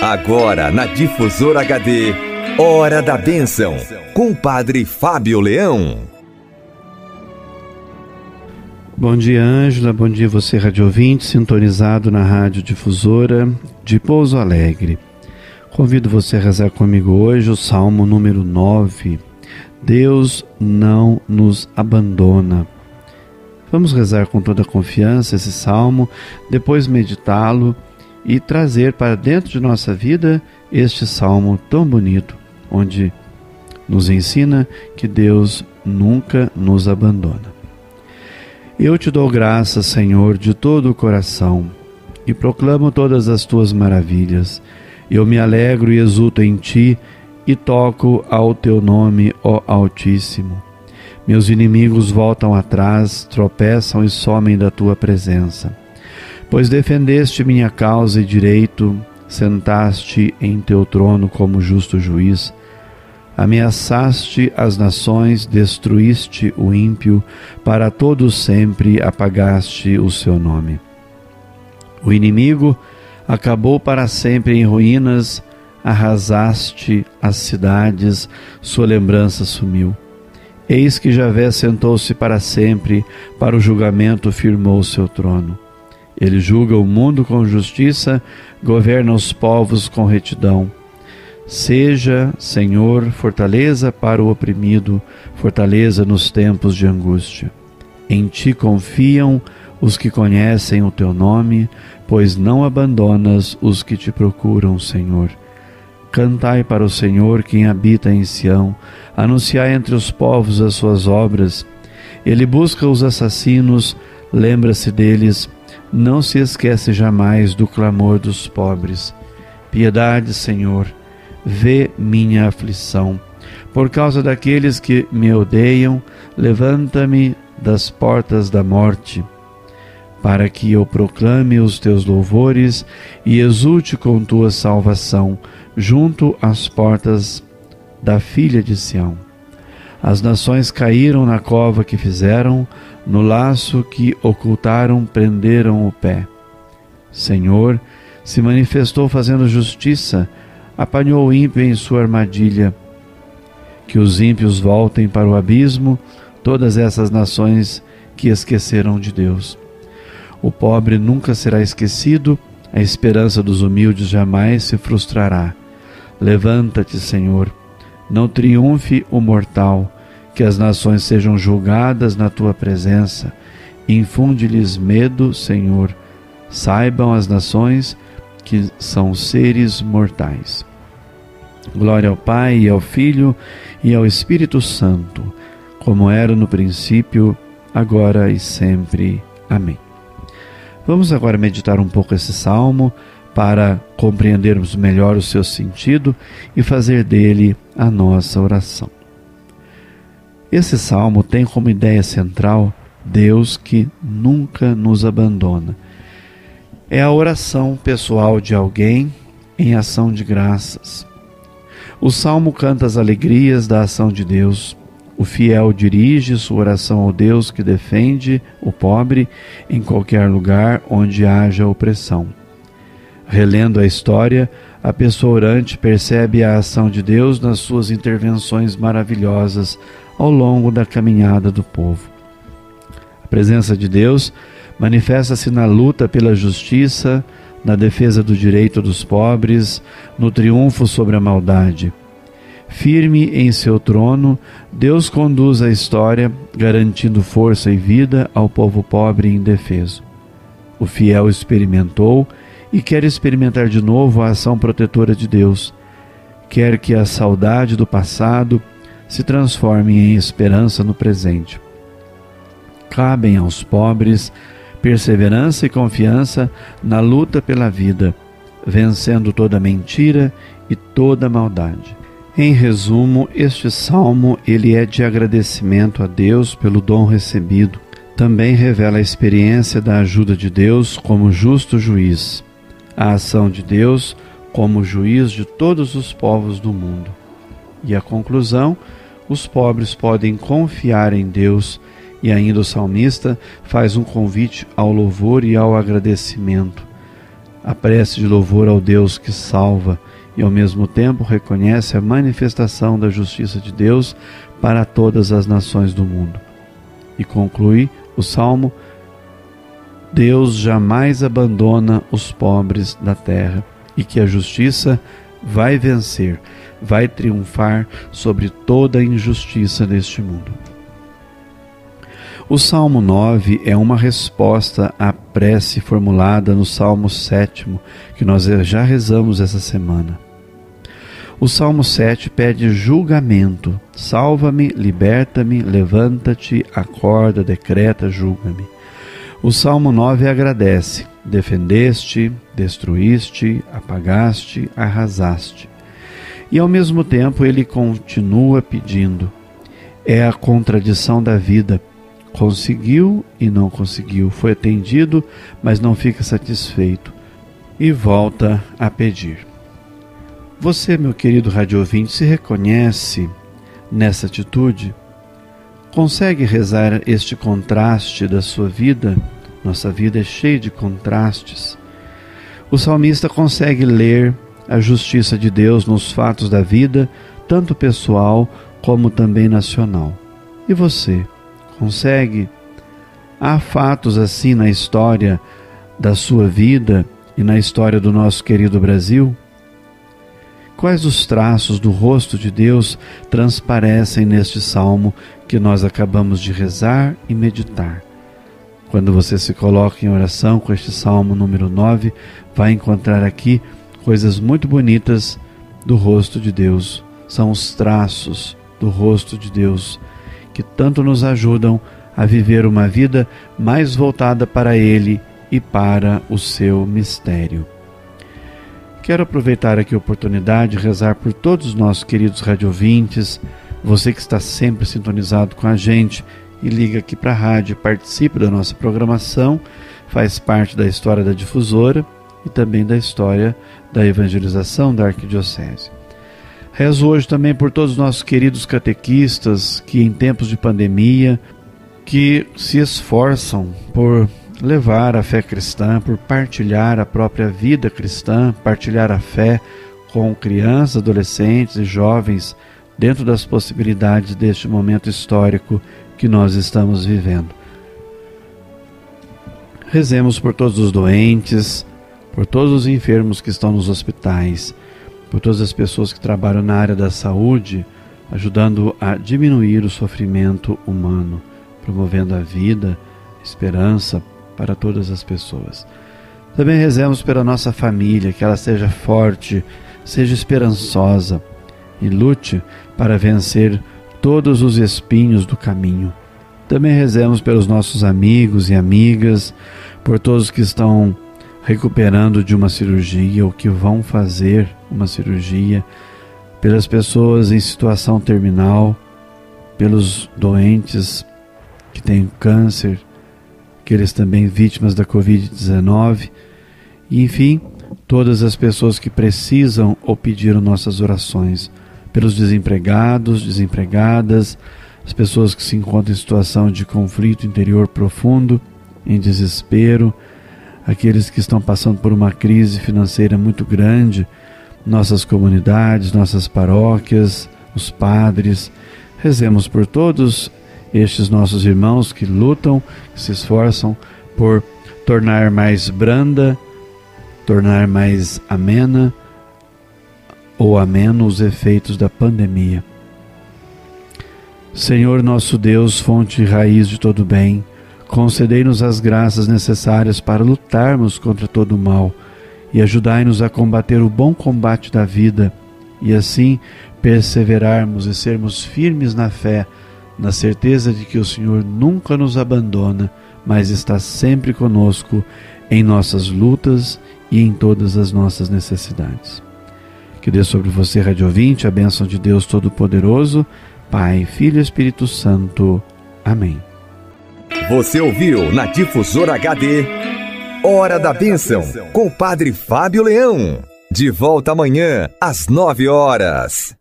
Agora na Difusora HD, Hora da Bênção, com o Padre Fábio Leão. Bom dia, Ângela. Bom dia, você, rádio ouvinte, sintonizado na Rádio Difusora de Pouso Alegre. Convido você a rezar comigo hoje o Salmo número 9. Deus não nos abandona. Vamos rezar com toda confiança esse salmo, depois meditá-lo e trazer para dentro de nossa vida este salmo tão bonito, onde nos ensina que Deus nunca nos abandona. Eu te dou graças, Senhor, de todo o coração e proclamo todas as tuas maravilhas. Eu me alegro e exulto em ti e toco ao teu nome, ó Altíssimo. Meus inimigos voltam atrás, tropeçam e somem da tua presença. Pois defendeste minha causa e direito, sentaste em teu trono como justo juiz, ameaçaste as nações, destruíste o ímpio, para todos sempre apagaste o seu nome. O inimigo acabou para sempre em ruínas, arrasaste as cidades, sua lembrança sumiu. Eis que Javé sentou-se para sempre, para o julgamento firmou seu trono. Ele julga o mundo com justiça, governa os povos com retidão. Seja, Senhor, fortaleza para o oprimido, fortaleza nos tempos de angústia. Em ti confiam os que conhecem o teu nome, pois não abandonas os que te procuram, Senhor. Cantai para o Senhor quem habita em Sião, anunciai entre os povos as suas obras. Ele busca os assassinos, lembra-se deles não se esquece jamais do clamor dos pobres. Piedade, Senhor, vê minha aflição. Por causa daqueles que me odeiam, levanta-me das portas da morte, para que eu proclame os teus louvores e exulte com tua salvação junto às portas da filha de Sião. As nações caíram na cova que fizeram, no laço que ocultaram, prenderam o pé. Senhor, se manifestou fazendo justiça, apanhou o ímpio em sua armadilha. Que os ímpios voltem para o abismo, todas essas nações que esqueceram de Deus. O pobre nunca será esquecido, a esperança dos humildes jamais se frustrará. Levanta-te, Senhor, não triunfe o mortal que as nações sejam julgadas na tua presença. Infunde-lhes medo, Senhor. Saibam as nações que são seres mortais. Glória ao Pai, e ao Filho e ao Espírito Santo, como era no princípio, agora e sempre. Amém. Vamos agora meditar um pouco esse salmo para compreendermos melhor o seu sentido e fazer dele a nossa oração. Esse salmo tem como ideia central Deus que nunca nos abandona. É a oração pessoal de alguém em ação de graças. O salmo canta as alegrias da ação de Deus. O fiel dirige sua oração ao Deus que defende o pobre em qualquer lugar onde haja opressão. Relendo a história, a pessoa orante percebe a ação de Deus nas suas intervenções maravilhosas ao longo da caminhada do povo. A presença de Deus manifesta-se na luta pela justiça, na defesa do direito dos pobres, no triunfo sobre a maldade. Firme em seu trono, Deus conduz a história, garantindo força e vida ao povo pobre e indefeso. O fiel experimentou e quer experimentar de novo a ação protetora de Deus. Quer que a saudade do passado se transforme em esperança no presente. Cabem aos pobres perseverança e confiança na luta pela vida, vencendo toda mentira e toda maldade. Em resumo, este salmo ele é de agradecimento a Deus pelo dom recebido. Também revela a experiência da ajuda de Deus como justo juiz, a ação de Deus como juiz de todos os povos do mundo. E a conclusão, os pobres podem confiar em Deus, e ainda o salmista faz um convite ao louvor e ao agradecimento. a prece de louvor ao Deus que salva e ao mesmo tempo reconhece a manifestação da justiça de Deus para todas as nações do mundo. E conclui o salmo: Deus jamais abandona os pobres da terra e que a justiça vai vencer, vai triunfar sobre toda a injustiça deste mundo. O Salmo 9 é uma resposta à prece formulada no Salmo 7, que nós já rezamos essa semana. O Salmo 7 pede julgamento. Salva-me, liberta-me, levanta-te, acorda, decreta, julga-me. O Salmo 9 agradece: defendeste, destruíste, apagaste, arrasaste. E ao mesmo tempo ele continua pedindo. É a contradição da vida Conseguiu e não conseguiu, foi atendido, mas não fica satisfeito e volta a pedir. Você, meu querido rádio ouvinte, se reconhece nessa atitude? Consegue rezar este contraste da sua vida? Nossa vida é cheia de contrastes. O salmista consegue ler a justiça de Deus nos fatos da vida, tanto pessoal como também nacional. E você? Consegue? Há fatos assim na história da sua vida e na história do nosso querido Brasil? Quais os traços do rosto de Deus transparecem neste salmo que nós acabamos de rezar e meditar? Quando você se coloca em oração com este salmo número 9, vai encontrar aqui coisas muito bonitas do rosto de Deus. São os traços do rosto de Deus que tanto nos ajudam a viver uma vida mais voltada para Ele e para o seu mistério. Quero aproveitar aqui a oportunidade de rezar por todos os nossos queridos radiovintes, você que está sempre sintonizado com a gente e liga aqui para a rádio, participe da nossa programação, faz parte da história da difusora e também da história da evangelização da Arquidiocese. Rezo hoje também por todos os nossos queridos catequistas que, em tempos de pandemia, que se esforçam por levar a fé cristã, por partilhar a própria vida cristã, partilhar a fé com crianças, adolescentes e jovens dentro das possibilidades deste momento histórico que nós estamos vivendo. Rezemos por todos os doentes, por todos os enfermos que estão nos hospitais por todas as pessoas que trabalham na área da saúde, ajudando a diminuir o sofrimento humano, promovendo a vida, esperança para todas as pessoas. Também rezemos pela nossa família, que ela seja forte, seja esperançosa e lute para vencer todos os espinhos do caminho. Também rezemos pelos nossos amigos e amigas, por todos que estão recuperando de uma cirurgia ou que vão fazer uma cirurgia, pelas pessoas em situação terminal, pelos doentes que têm câncer, aqueles também vítimas da Covid-19, e enfim, todas as pessoas que precisam ou pediram nossas orações, pelos desempregados, desempregadas, as pessoas que se encontram em situação de conflito interior profundo, em desespero, aqueles que estão passando por uma crise financeira muito grande, nossas comunidades, nossas paróquias, os padres. Rezemos por todos estes nossos irmãos que lutam, que se esforçam por tornar mais branda, tornar mais amena ou ameno os efeitos da pandemia. Senhor nosso Deus, fonte e raiz de todo bem, Concedei-nos as graças necessárias para lutarmos contra todo o mal e ajudai-nos a combater o bom combate da vida e assim perseverarmos e sermos firmes na fé, na certeza de que o Senhor nunca nos abandona, mas está sempre conosco em nossas lutas e em todas as nossas necessidades. Que dê sobre você, Rádio Ouvinte, a bênção de Deus Todo-Poderoso, Pai, Filho e Espírito Santo. Amém. Você ouviu na Difusora HD Hora da Bênção com o Padre Fábio Leão. De volta amanhã às nove horas.